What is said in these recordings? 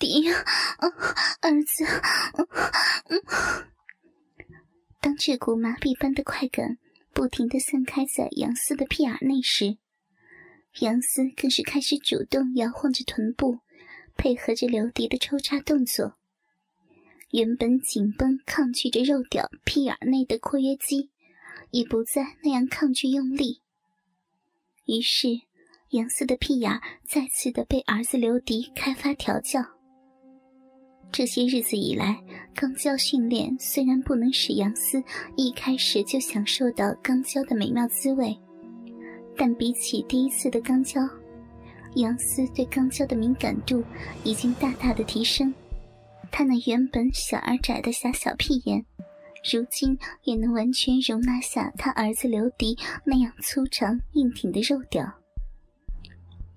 迪，儿子。当这股麻痹般的快感不停的散开在杨思的屁眼内时，杨思更是开始主动摇晃着臀部，配合着刘迪的抽插动作。原本紧绷抗拒着肉屌屁眼内的括约肌，已不再那样抗拒用力。于是，杨思的屁眼再次的被儿子刘迪开发调教。这些日子以来，肛交训练虽然不能使杨思一开始就享受到肛交的美妙滋味，但比起第一次的肛交，杨思对肛交的敏感度已经大大的提升。他那原本小而窄的狭小屁眼，如今也能完全容纳下他儿子刘迪那样粗长硬挺的肉屌。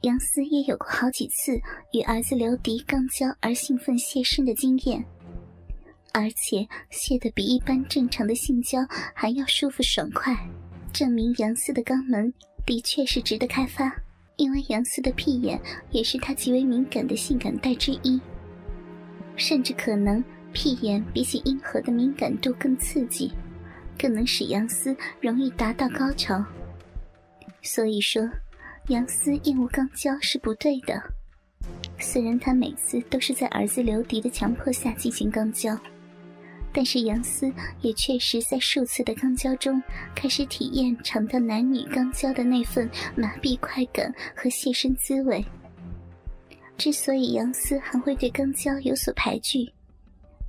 杨思也有过好几次与儿子刘迪刚交而兴奋泄身的经验，而且泄得比一般正常的性交还要舒服爽快，证明杨思的肛门的确是值得开发。因为杨思的屁眼也是他极为敏感的性感带之一，甚至可能屁眼比起阴核的敏感度更刺激，更能使杨思容易达到高潮。所以说。杨思厌恶肛交是不对的，虽然他每次都是在儿子刘迪的强迫下进行肛交，但是杨思也确实在数次的肛交中开始体验尝到男女肛交的那份麻痹快感和泄身滋味。之所以杨思还会对肛交有所排拒，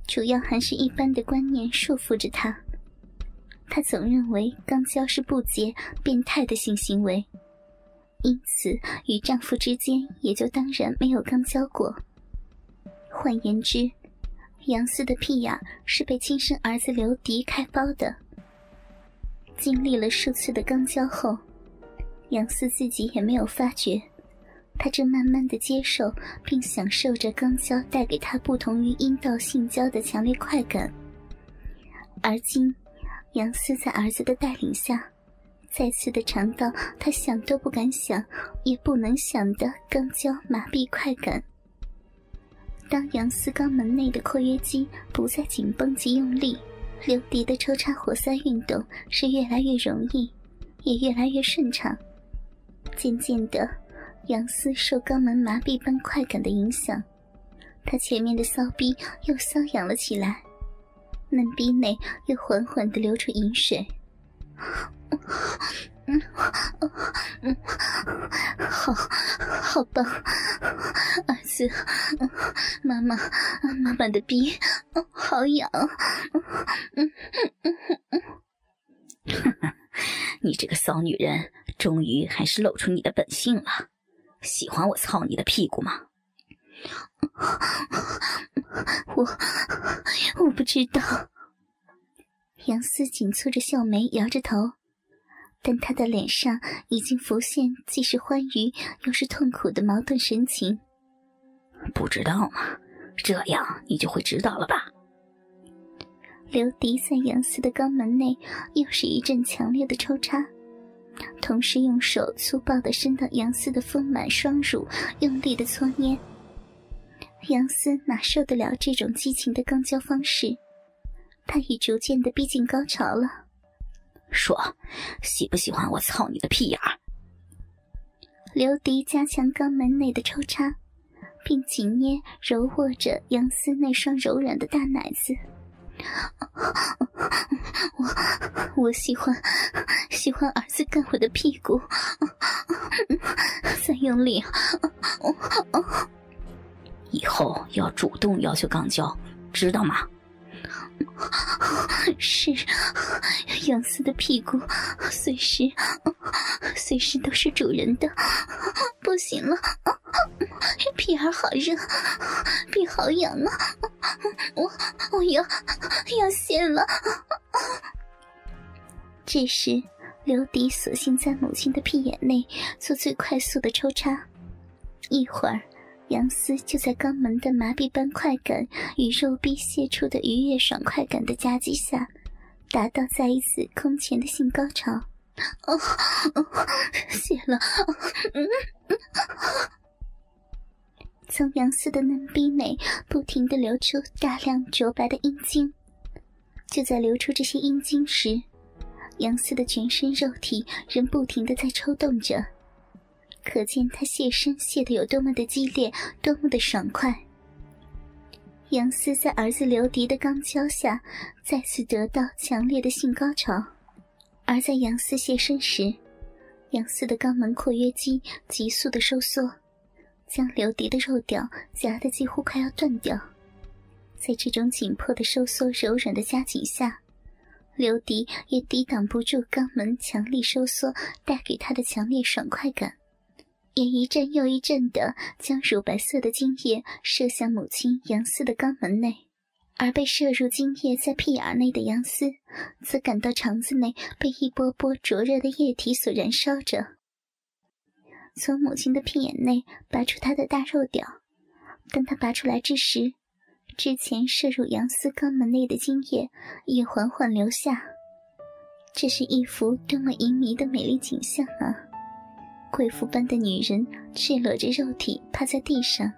主要还是一般的观念束缚着他。他总认为肛交是不洁、变态的性行为。因此，与丈夫之间也就当然没有刚交过。换言之，杨思的屁眼是被亲生儿子刘迪开包的。经历了数次的刚交后，杨思自己也没有发觉，他正慢慢的接受并享受着刚交带给他不同于阴道性交的强烈快感。而今，杨思在儿子的带领下。再次的尝到他想都不敢想，也不能想的肛交麻痹快感。当杨思肛门内的括约肌不再紧绷及用力，刘迪的抽插活塞运动是越来越容易，也越来越顺畅。渐渐的，杨思受肛门麻痹般快感的影响，他前面的骚逼又瘙痒了起来，嫩逼内又缓缓的流出饮水。嗯，嗯，好，好棒，儿子，妈妈，妈妈的逼，好痒，嗯嗯嗯你这个骚女人，终于还是露出你的本性了，喜欢我操你的屁股吗？我，我不知道。杨思紧蹙着笑眉，摇着头。但他的脸上已经浮现既是欢愉又是痛苦的矛盾神情。不知道吗？这样你就会知道了吧。刘迪在杨思的肛门内又是一阵强烈的抽插，同时用手粗暴地伸到杨思的丰满双乳，用力的搓捏。杨思哪受得了这种激情的肛交方式？他已逐渐的逼近高潮了。说，喜不喜欢我操你的屁眼儿？刘迪加强肛门内的抽插，并紧捏揉握着杨思那双柔软的大奶子。我我喜欢喜欢儿子干我的屁股，再用力。以后要主动要求肛交，知道吗？是，杨思的屁股随时随时都是主人的，不行了，屁眼好热，屁好痒啊！我我要要泄了。这时，刘迪索性在母亲的屁眼内做最快速的抽插，一会儿。杨思就在肛门的麻痹般快感与肉壁泄出的愉悦爽快感的夹击下，达到再一次空前的性高潮。哦哦，泄了，嗯从杨思的嫩逼内不停的流出大量浊白的阴茎。就在流出这些阴茎时，杨思的全身肉体仍不停的在抽动着，可见他泄身泄的有多么的激烈，多么的爽快。杨思在儿子刘迪的肛交下，再次得到强烈的性高潮，而在杨思泄身时，杨思的肛门括约肌急速的收缩，将刘迪的肉屌夹得几乎快要断掉。在这种紧迫的收缩、柔软的夹紧下，刘迪也抵挡不住肛门强力收缩带给他的强烈爽快感，也一阵又一阵的将乳白色的精液射向母亲杨思的肛门内，而被射入精液在屁眼内的杨思，则感到肠子内被一波波灼热的液体所燃烧着。从母亲的屁眼内拔出她的大肉屌，当他拔出来之时。之前射入杨思肛门内的精液也缓缓流下，这是一幅多么淫靡的美丽景象啊！贵妇般的女人赤裸着肉体趴在地上，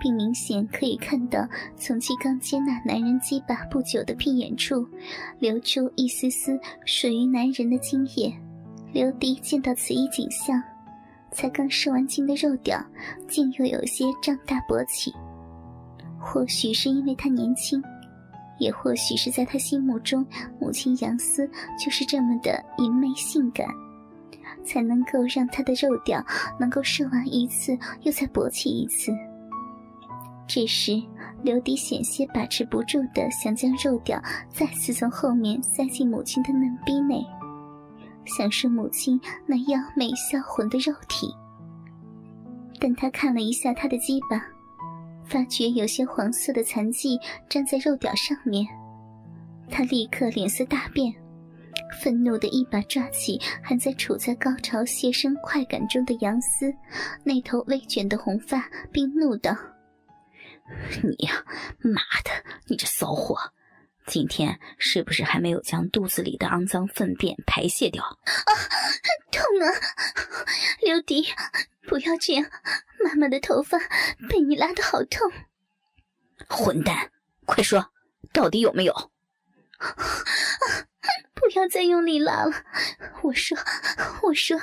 并明显可以看到从其刚接纳男人鸡巴不久的屁眼处流出一丝丝属于男人的精液。刘迪见到此一景象，才刚射完精的肉屌竟又有些胀大勃起。或许是因为他年轻，也或许是在他心目中，母亲杨思就是这么的淫媚性感，才能够让他的肉屌能够射完一次又再勃起一次。这时，刘迪险些把持不住的想将肉屌再次从后面塞进母亲的嫩逼内，享受母亲那妖媚销魂的肉体。但他看了一下他的鸡巴。发觉有些黄色的残迹粘在肉屌上面，他立刻脸色大变，愤怒的一把抓起还在处在高潮泄身快感中的杨思那头微卷的红发，并怒道：“你呀，妈的，你这骚货，今天是不是还没有将肚子里的肮脏粪便排泄掉？”啊，痛啊，刘迪。不要这样，妈妈的头发被你拉的好痛！混蛋，快说，到底有没有？不要再用力拉了！我说，我说，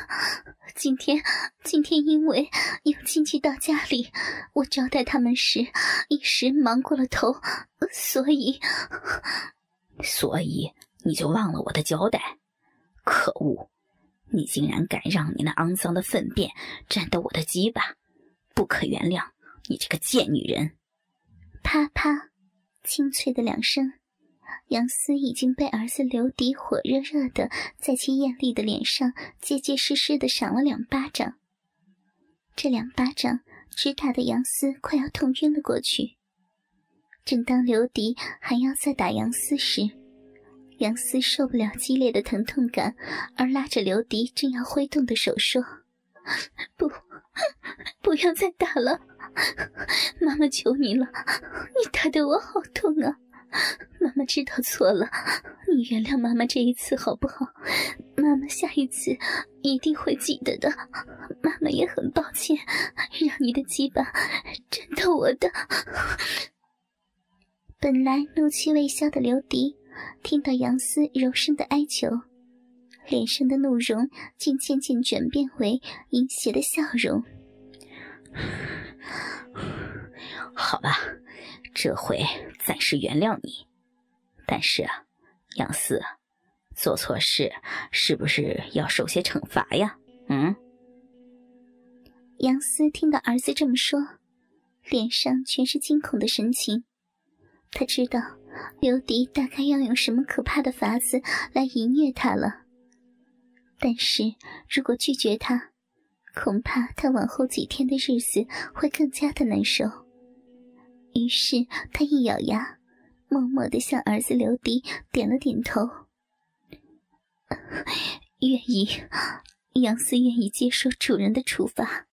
今天，今天因为有亲戚到家里，我招待他们时一时忙过了头，所以，所以你就忘了我的交代？可恶！你竟然敢让你那肮脏的粪便沾到我的鸡巴，不可原谅！你这个贱女人！啪啪，清脆的两声，杨思已经被儿子刘迪火热热的在其艳丽的脸上结结实实的赏了两巴掌。这两巴掌直打的杨思快要痛晕了过去。正当刘迪还要再打杨思时，杨思受不了激烈的疼痛感，而拉着刘迪正要挥动的手说：“不，不要再打了，妈妈求你了，你打得我好痛啊！妈妈知道错了，你原谅妈妈这一次好不好？妈妈下一次一定会记得的。妈妈也很抱歉，让你的鸡巴沾到我的。”本来怒气未消的刘迪。听到杨思柔声的哀求，脸上的怒容竟渐渐转变为淫邪的笑容。好吧，这回暂时原谅你。但是啊，杨思，做错事是不是要受些惩罚呀？嗯？杨思听到儿子这么说，脸上全是惊恐的神情。他知道。刘迪大概要用什么可怕的法子来淫虐他了。但是如果拒绝他，恐怕他往后几天的日子会更加的难受。于是他一咬牙，默默的向儿子刘迪点了点头，愿意，杨思愿意接受主人的处罚。